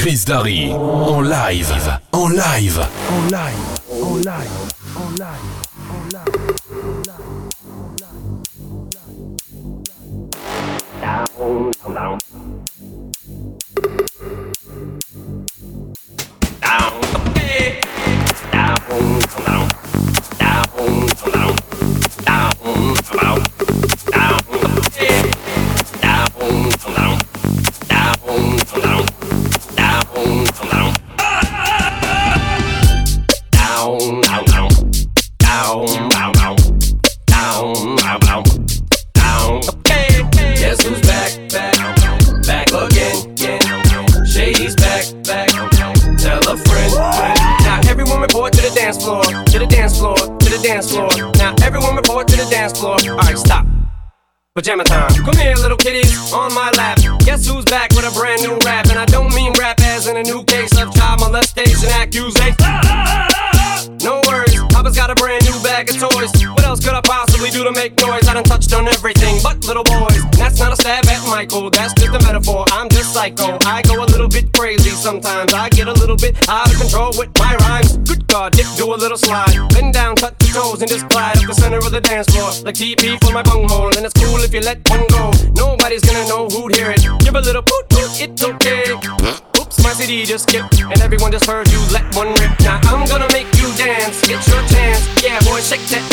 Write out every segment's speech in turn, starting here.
Chris Darry en live, en live, en live, en live, en live, en live. Down, down, down. TP for in my bunghole, and it's cool if you let one go. Nobody's gonna know who'd hear it. Give a little poot, poot, it's okay. Oops, my CD just skipped, and everyone just heard you let one rip. Now I'm gonna make you dance, get your chance. Yeah, boy, shake that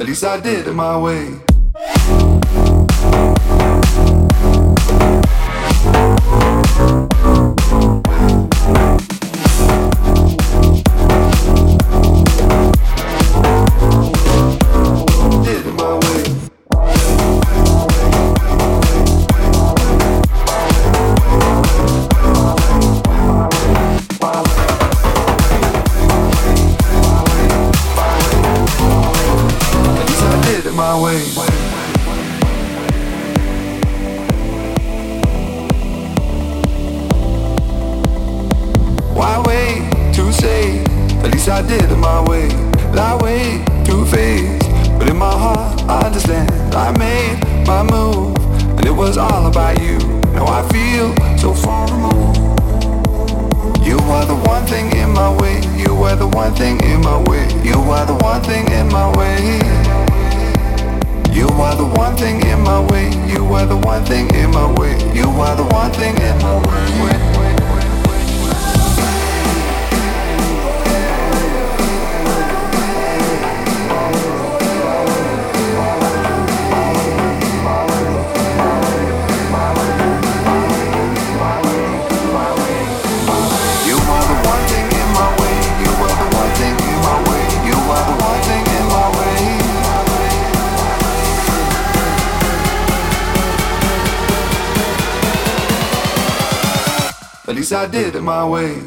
At least I did it my way. I did it my way.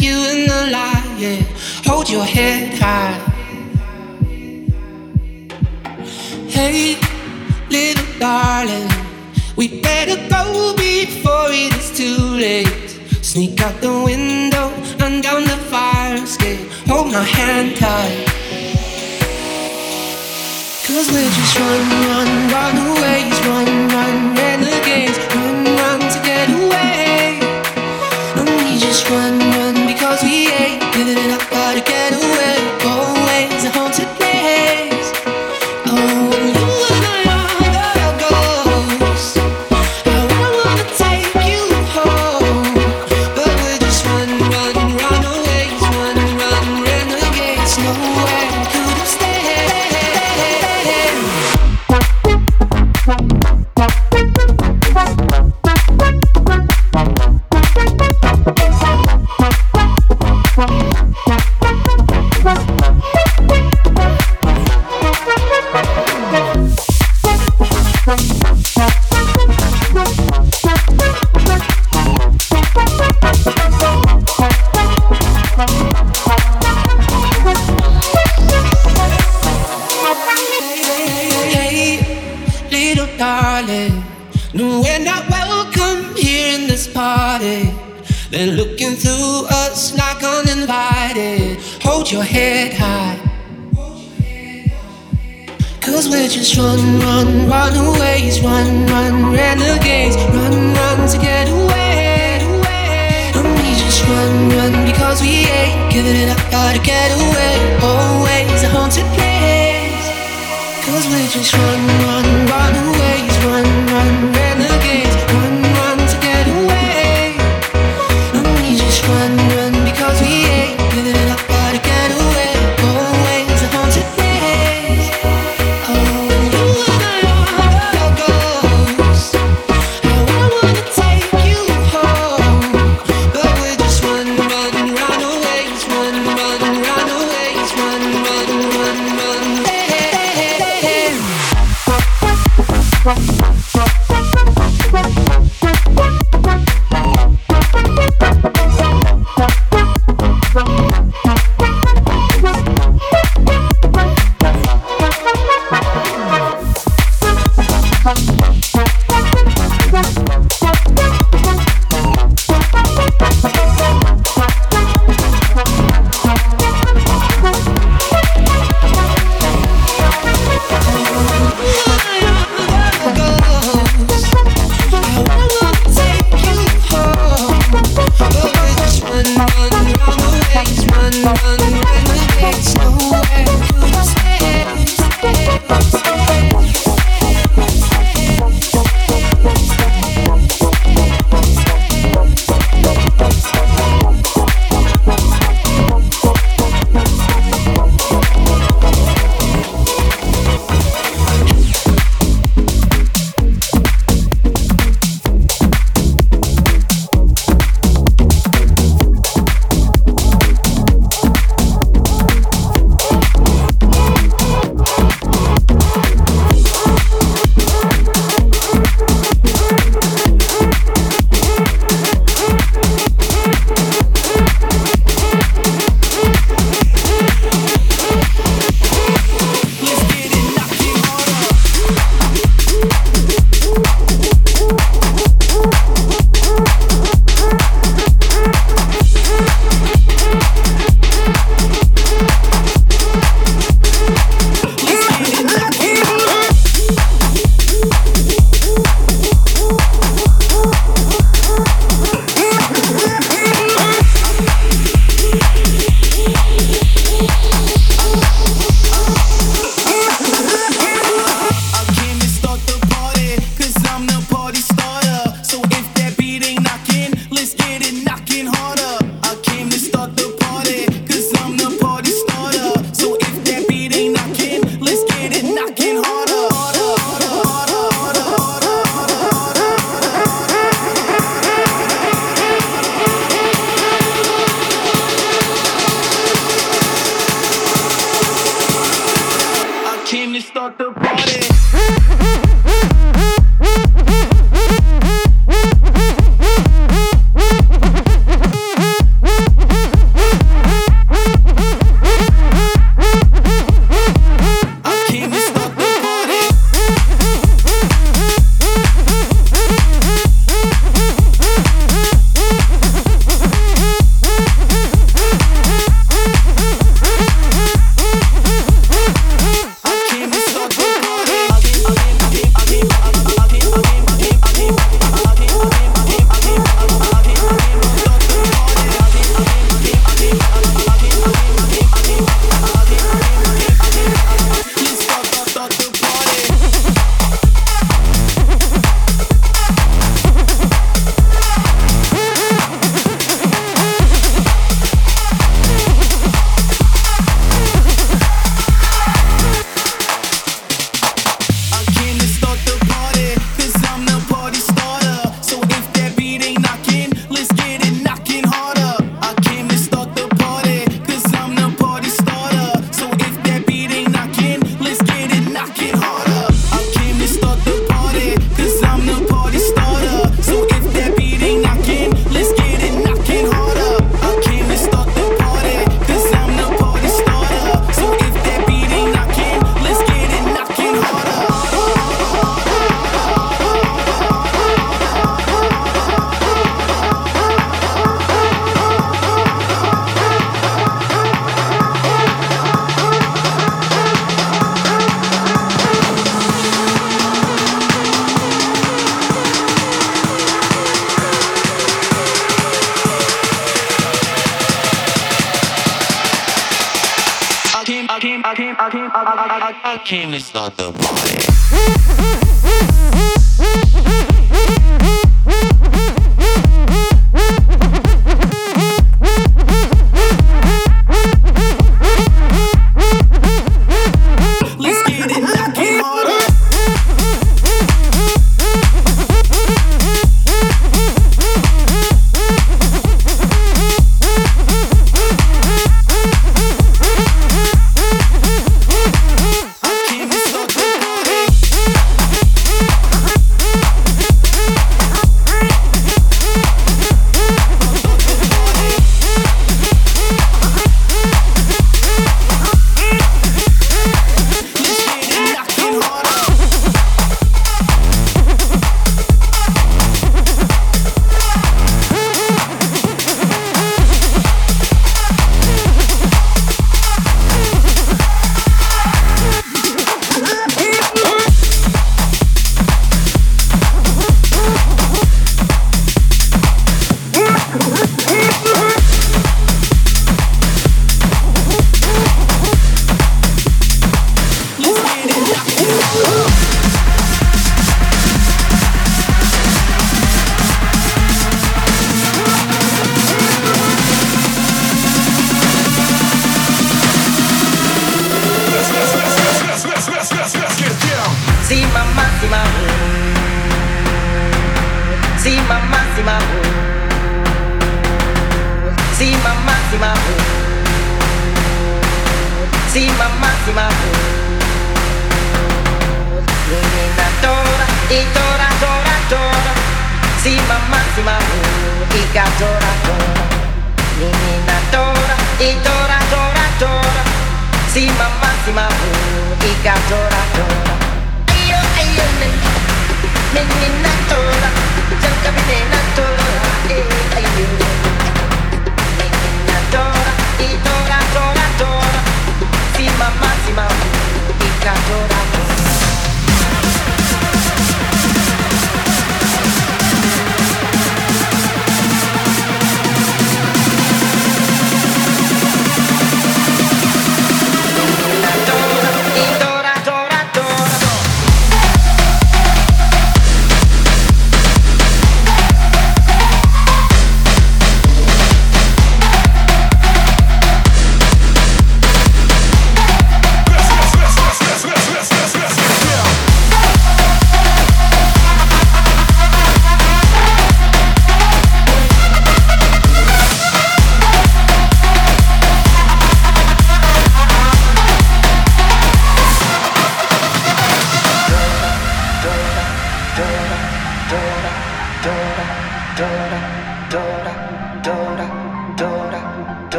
you in the light, yeah. Hold your head high. Hey, little darling, we better go before it's too late. Sneak out the window and down the fire escape. Hold my hand tight. Cause we're just run, run, run away, run, run, renegades, run, run to get away. And we just run. Just run,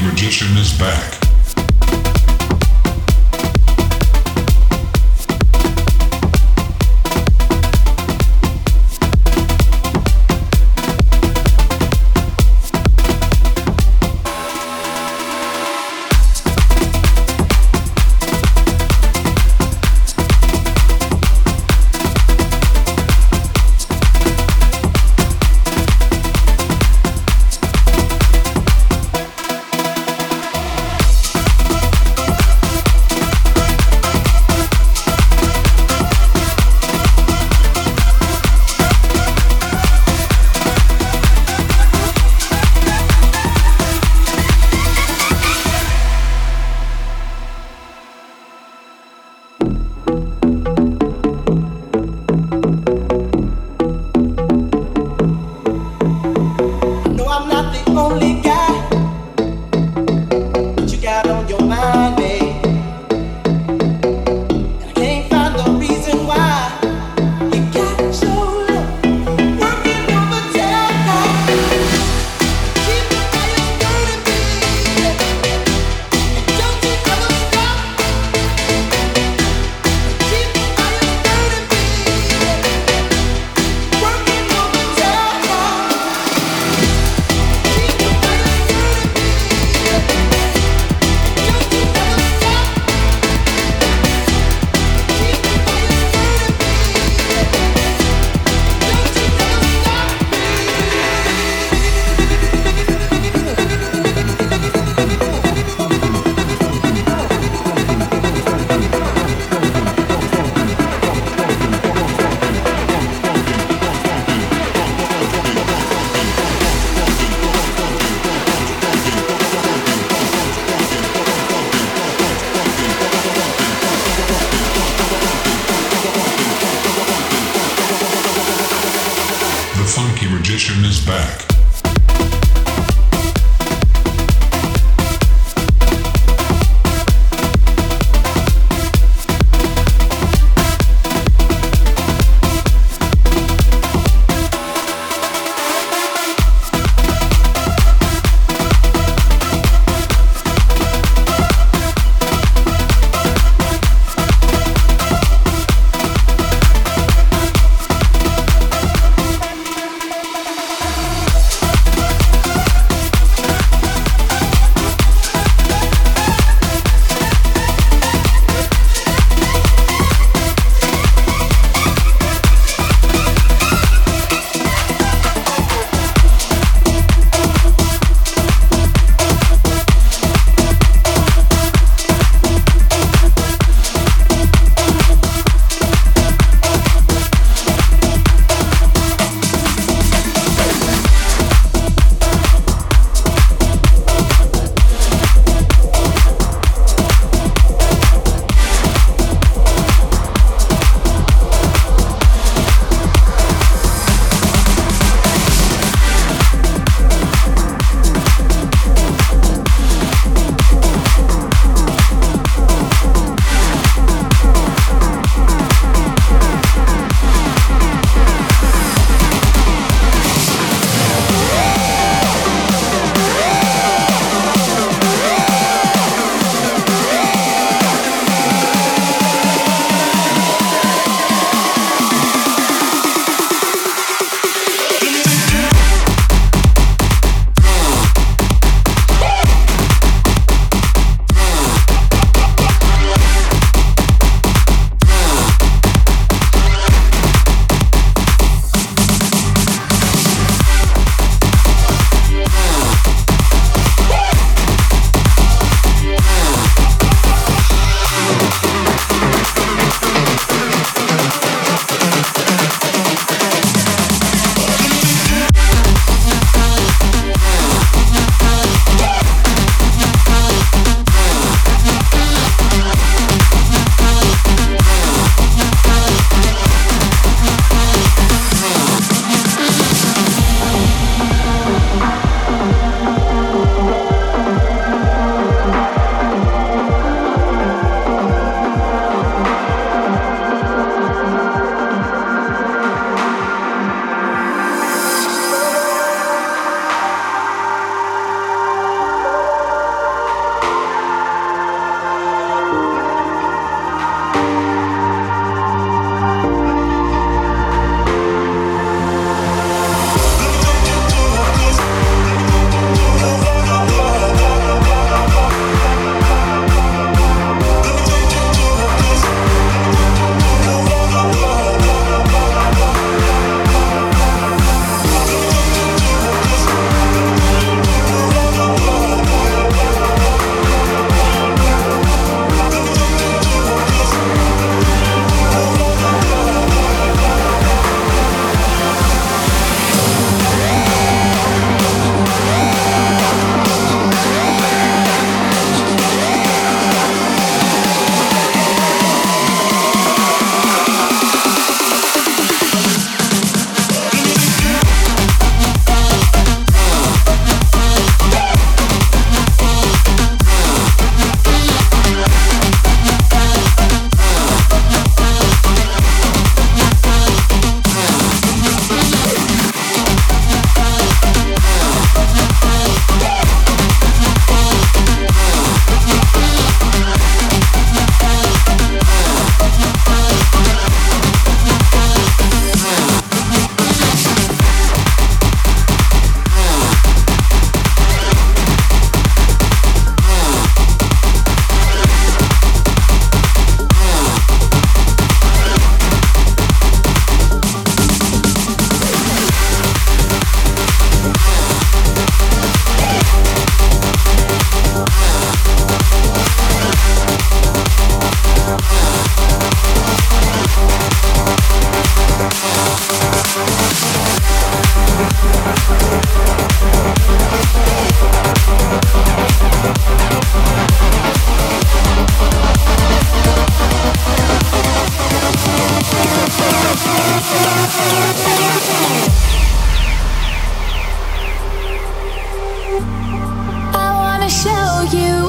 magician is back.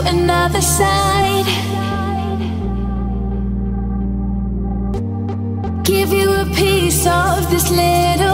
another side. Give you a piece of this little.